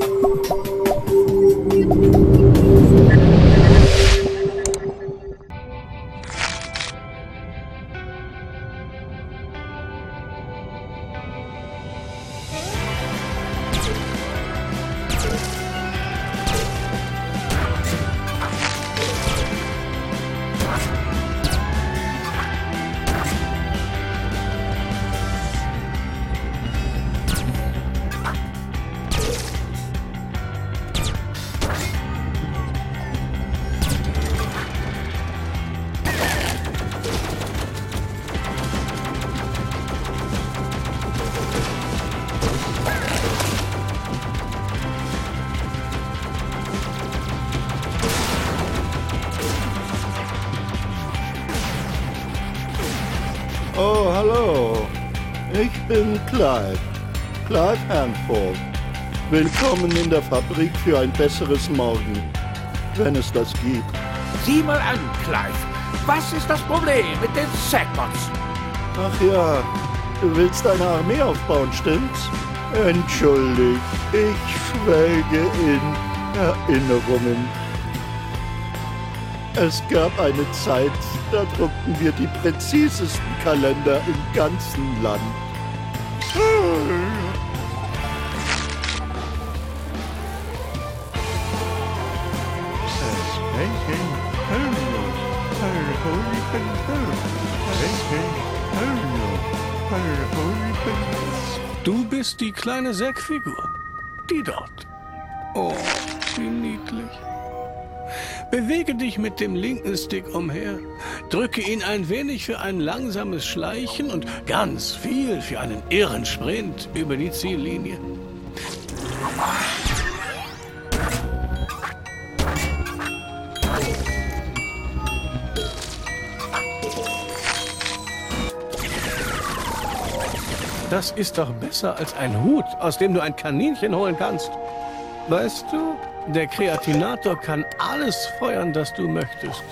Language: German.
you Ich bin Clive. Clive Hanford. Willkommen in der Fabrik für ein besseres Morgen. Wenn es das gibt. Sieh mal an, Clive. Was ist das Problem mit den Sackbots? Ach ja, du willst eine Armee aufbauen, stimmt's? Entschuldigt, ich schwelge in Erinnerungen. Es gab eine Zeit, da druckten wir die präzisesten Kalender im ganzen Land. Du bist die kleine Säckfigur. Die dort. Oh, wie niedlich. Bewege dich mit dem linken Stick umher, drücke ihn ein wenig für ein langsames Schleichen und ganz viel für einen irren Sprint über die Ziellinie. Das ist doch besser als ein Hut, aus dem du ein Kaninchen holen kannst. Weißt du, der Kreatinator kann alles feuern, das du möchtest.